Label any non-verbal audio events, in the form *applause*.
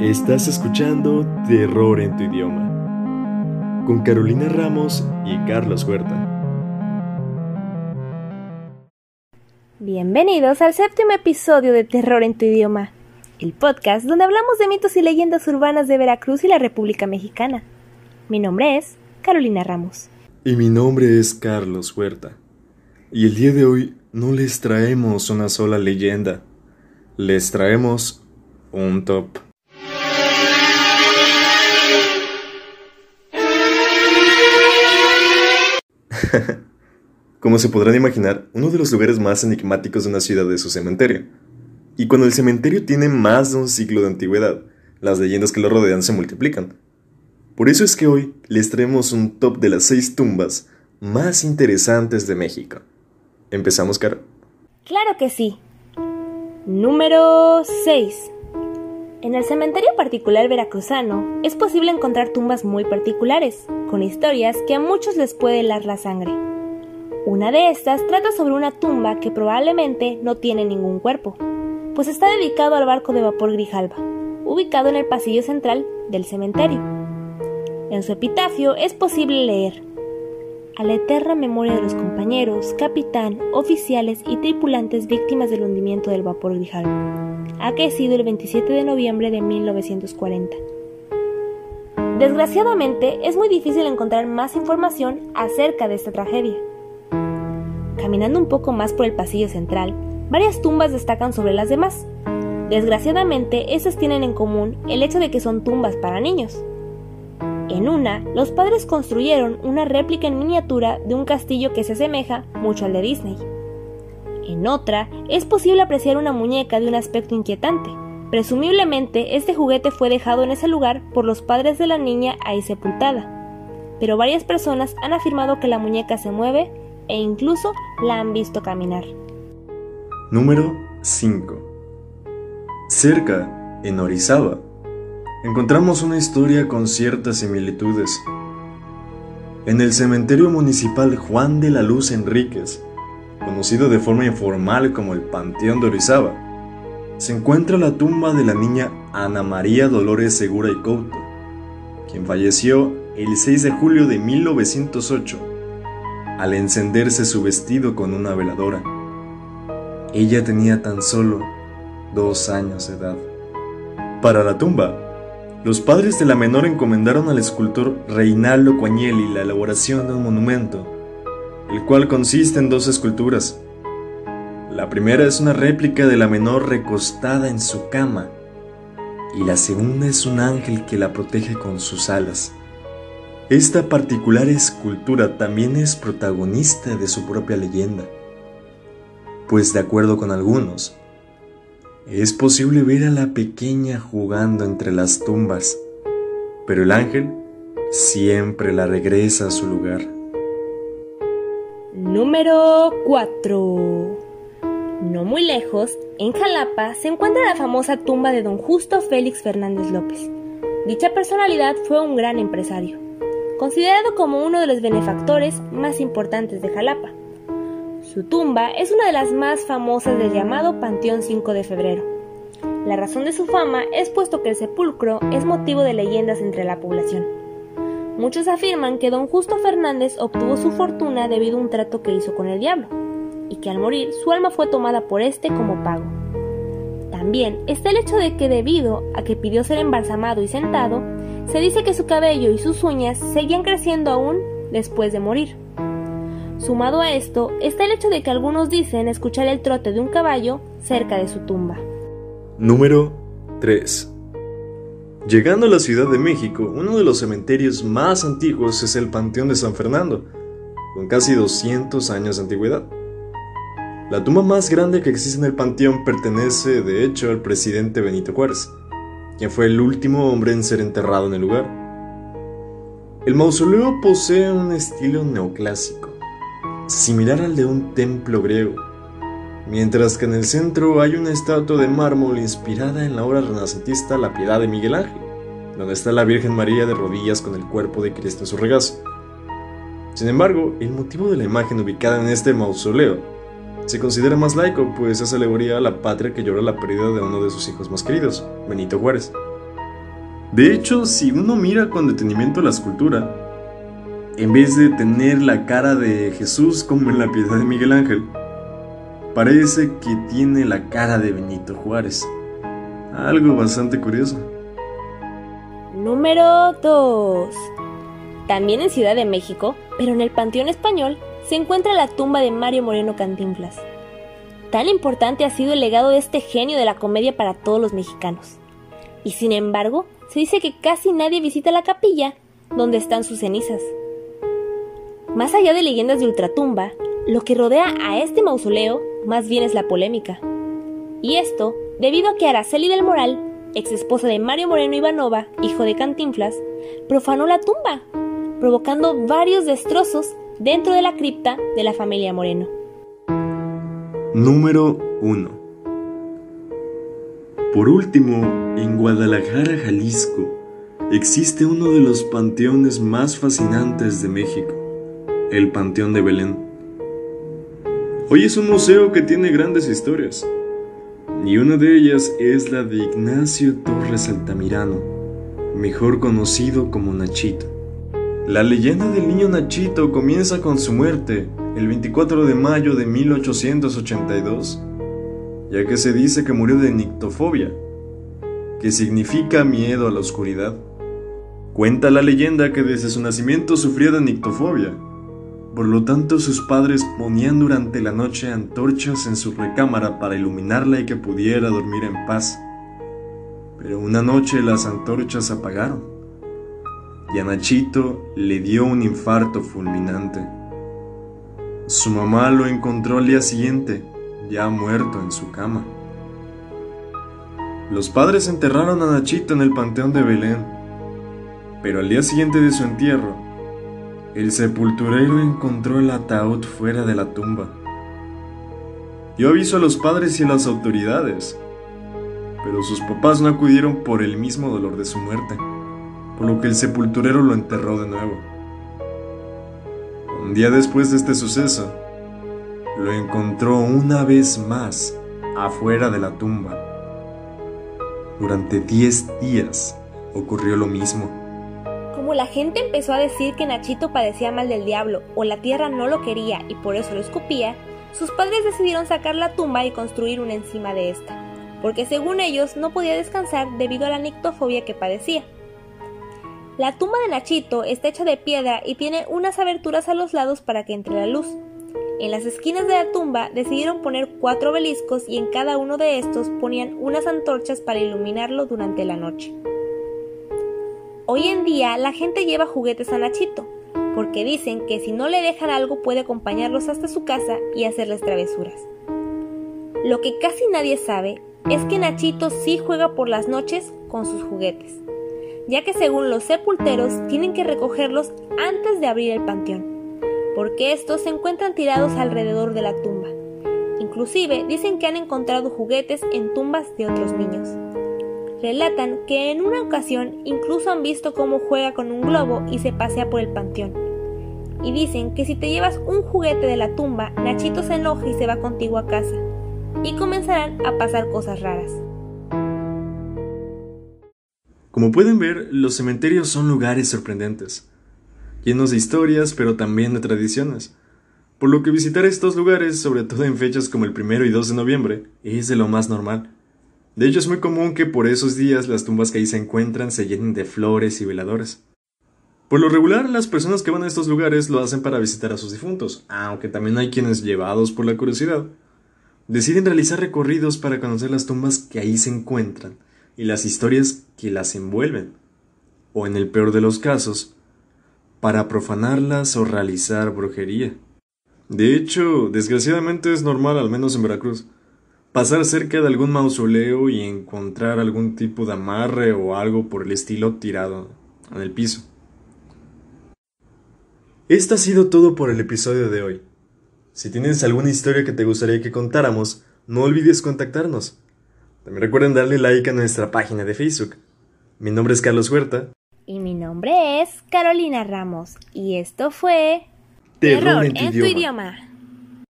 Estás escuchando Terror en tu idioma con Carolina Ramos y Carlos Huerta. Bienvenidos al séptimo episodio de Terror en tu idioma, el podcast donde hablamos de mitos y leyendas urbanas de Veracruz y la República Mexicana. Mi nombre es Carolina Ramos. Y mi nombre es Carlos Huerta. Y el día de hoy no les traemos una sola leyenda, les traemos un top. *laughs* Como se podrán imaginar, uno de los lugares más enigmáticos de una ciudad es su cementerio. Y cuando el cementerio tiene más de un siglo de antigüedad, las leyendas que lo rodean se multiplican. Por eso es que hoy les traemos un top de las seis tumbas más interesantes de México. ¿Empezamos, Caro? Claro que sí. Número 6. En el cementerio particular veracruzano es posible encontrar tumbas muy particulares, con historias que a muchos les puede helar la sangre. Una de estas trata sobre una tumba que probablemente no tiene ningún cuerpo, pues está dedicado al barco de vapor Grijalba, ubicado en el pasillo central del cementerio. En su epitafio es posible leer a la eterna memoria de los compañeros, capitán, oficiales y tripulantes víctimas del hundimiento del vapor Grijalba aquecido el 27 de noviembre de 1940. Desgraciadamente, es muy difícil encontrar más información acerca de esta tragedia. Caminando un poco más por el pasillo central, varias tumbas destacan sobre las demás. Desgraciadamente, estas tienen en común el hecho de que son tumbas para niños. En una, los padres construyeron una réplica en miniatura de un castillo que se asemeja mucho al de Disney. En otra, es posible apreciar una muñeca de un aspecto inquietante. Presumiblemente, este juguete fue dejado en ese lugar por los padres de la niña ahí sepultada. Pero varias personas han afirmado que la muñeca se mueve e incluso la han visto caminar. Número 5. Cerca, en Orizaba, encontramos una historia con ciertas similitudes. En el cementerio municipal Juan de la Luz Enríquez, conocido de forma informal como el Panteón de Orizaba, se encuentra la tumba de la niña Ana María Dolores Segura y Couto, quien falleció el 6 de julio de 1908 al encenderse su vestido con una veladora. Ella tenía tan solo dos años de edad. Para la tumba, los padres de la menor encomendaron al escultor Reinaldo Coagnelli la elaboración de un monumento el cual consiste en dos esculturas. La primera es una réplica de la menor recostada en su cama y la segunda es un ángel que la protege con sus alas. Esta particular escultura también es protagonista de su propia leyenda, pues de acuerdo con algunos, es posible ver a la pequeña jugando entre las tumbas, pero el ángel siempre la regresa a su lugar. Número 4. No muy lejos, en Jalapa, se encuentra la famosa tumba de don Justo Félix Fernández López. Dicha personalidad fue un gran empresario, considerado como uno de los benefactores más importantes de Jalapa. Su tumba es una de las más famosas del llamado Panteón 5 de Febrero. La razón de su fama es puesto que el sepulcro es motivo de leyendas entre la población. Muchos afirman que don Justo Fernández obtuvo su fortuna debido a un trato que hizo con el diablo, y que al morir su alma fue tomada por este como pago. También está el hecho de que debido a que pidió ser embalsamado y sentado, se dice que su cabello y sus uñas seguían creciendo aún después de morir. Sumado a esto está el hecho de que algunos dicen escuchar el trote de un caballo cerca de su tumba. Número 3. Llegando a la Ciudad de México, uno de los cementerios más antiguos es el Panteón de San Fernando, con casi 200 años de antigüedad. La tumba más grande que existe en el panteón pertenece, de hecho, al presidente Benito Juárez, quien fue el último hombre en ser enterrado en el lugar. El mausoleo posee un estilo neoclásico, similar al de un templo griego, mientras que en el centro hay una estatua de mármol inspirada en la obra renacentista La Piedad de Miguel Ángel, donde está la Virgen María de rodillas con el cuerpo de Cristo en su regazo. Sin embargo, el motivo de la imagen ubicada en este mausoleo se considera más laico, pues es alegoría a la patria que llora la pérdida de uno de sus hijos más queridos, Benito Juárez. De hecho, si uno mira con detenimiento la escultura, en vez de tener la cara de Jesús como en la piedad de Miguel Ángel, parece que tiene la cara de Benito Juárez. Algo bastante curioso. Número 2. También en Ciudad de México, pero en el Panteón Español, se encuentra la tumba de Mario Moreno Cantinflas. Tan importante ha sido el legado de este genio de la comedia para todos los mexicanos. Y sin embargo, se dice que casi nadie visita la capilla donde están sus cenizas. Más allá de leyendas de ultratumba, lo que rodea a este mausoleo más bien es la polémica. Y esto debido a que Araceli del Moral, ex esposa de Mario Moreno Ivanova, hijo de Cantinflas, profanó la tumba, provocando varios destrozos dentro de la cripta de la familia Moreno. Número 1. Por último, en Guadalajara, Jalisco, existe uno de los panteones más fascinantes de México, el Panteón de Belén. Hoy es un museo que tiene grandes historias, y una de ellas es la de Ignacio Torres Altamirano, mejor conocido como Nachito. La leyenda del niño Nachito comienza con su muerte el 24 de mayo de 1882, ya que se dice que murió de nictofobia, que significa miedo a la oscuridad. Cuenta la leyenda que desde su nacimiento sufría de nictofobia, por lo tanto sus padres ponían durante la noche antorchas en su recámara para iluminarla y que pudiera dormir en paz. Pero una noche las antorchas apagaron y a Nachito le dio un infarto fulminante. Su mamá lo encontró al día siguiente, ya muerto en su cama. Los padres enterraron a Nachito en el Panteón de Belén, pero al día siguiente de su entierro, el sepulturero encontró el ataúd fuera de la tumba. Dio aviso a los padres y a las autoridades, pero sus papás no acudieron por el mismo dolor de su muerte por lo que el sepulturero lo enterró de nuevo. Un día después de este suceso, lo encontró una vez más afuera de la tumba. Durante 10 días ocurrió lo mismo. Como la gente empezó a decir que Nachito padecía mal del diablo o la tierra no lo quería y por eso lo escupía, sus padres decidieron sacar la tumba y construir una encima de esta, porque según ellos no podía descansar debido a la nictofobia que padecía. La tumba de Nachito está hecha de piedra y tiene unas aberturas a los lados para que entre la luz. En las esquinas de la tumba decidieron poner cuatro obeliscos y en cada uno de estos ponían unas antorchas para iluminarlo durante la noche. Hoy en día la gente lleva juguetes a Nachito, porque dicen que si no le dejan algo puede acompañarlos hasta su casa y hacerles travesuras. Lo que casi nadie sabe es que Nachito sí juega por las noches con sus juguetes ya que según los sepulteros tienen que recogerlos antes de abrir el panteón, porque estos se encuentran tirados alrededor de la tumba. Inclusive dicen que han encontrado juguetes en tumbas de otros niños. Relatan que en una ocasión incluso han visto cómo juega con un globo y se pasea por el panteón. Y dicen que si te llevas un juguete de la tumba, Nachito se enoja y se va contigo a casa. Y comenzarán a pasar cosas raras. Como pueden ver, los cementerios son lugares sorprendentes, llenos de historias, pero también de tradiciones. Por lo que visitar estos lugares, sobre todo en fechas como el 1 y 2 de noviembre, es de lo más normal. De hecho, es muy común que por esos días las tumbas que ahí se encuentran se llenen de flores y veladores. Por lo regular, las personas que van a estos lugares lo hacen para visitar a sus difuntos, aunque también hay quienes, llevados por la curiosidad, deciden realizar recorridos para conocer las tumbas que ahí se encuentran y las historias que las envuelven, o en el peor de los casos, para profanarlas o realizar brujería. De hecho, desgraciadamente es normal, al menos en Veracruz, pasar cerca de algún mausoleo y encontrar algún tipo de amarre o algo por el estilo tirado en el piso. Esto ha sido todo por el episodio de hoy. Si tienes alguna historia que te gustaría que contáramos, no olvides contactarnos. También recuerden darle like a nuestra página de Facebook. Mi nombre es Carlos Huerta. Y mi nombre es Carolina Ramos. Y esto fue... Terror, en, tu, idioma.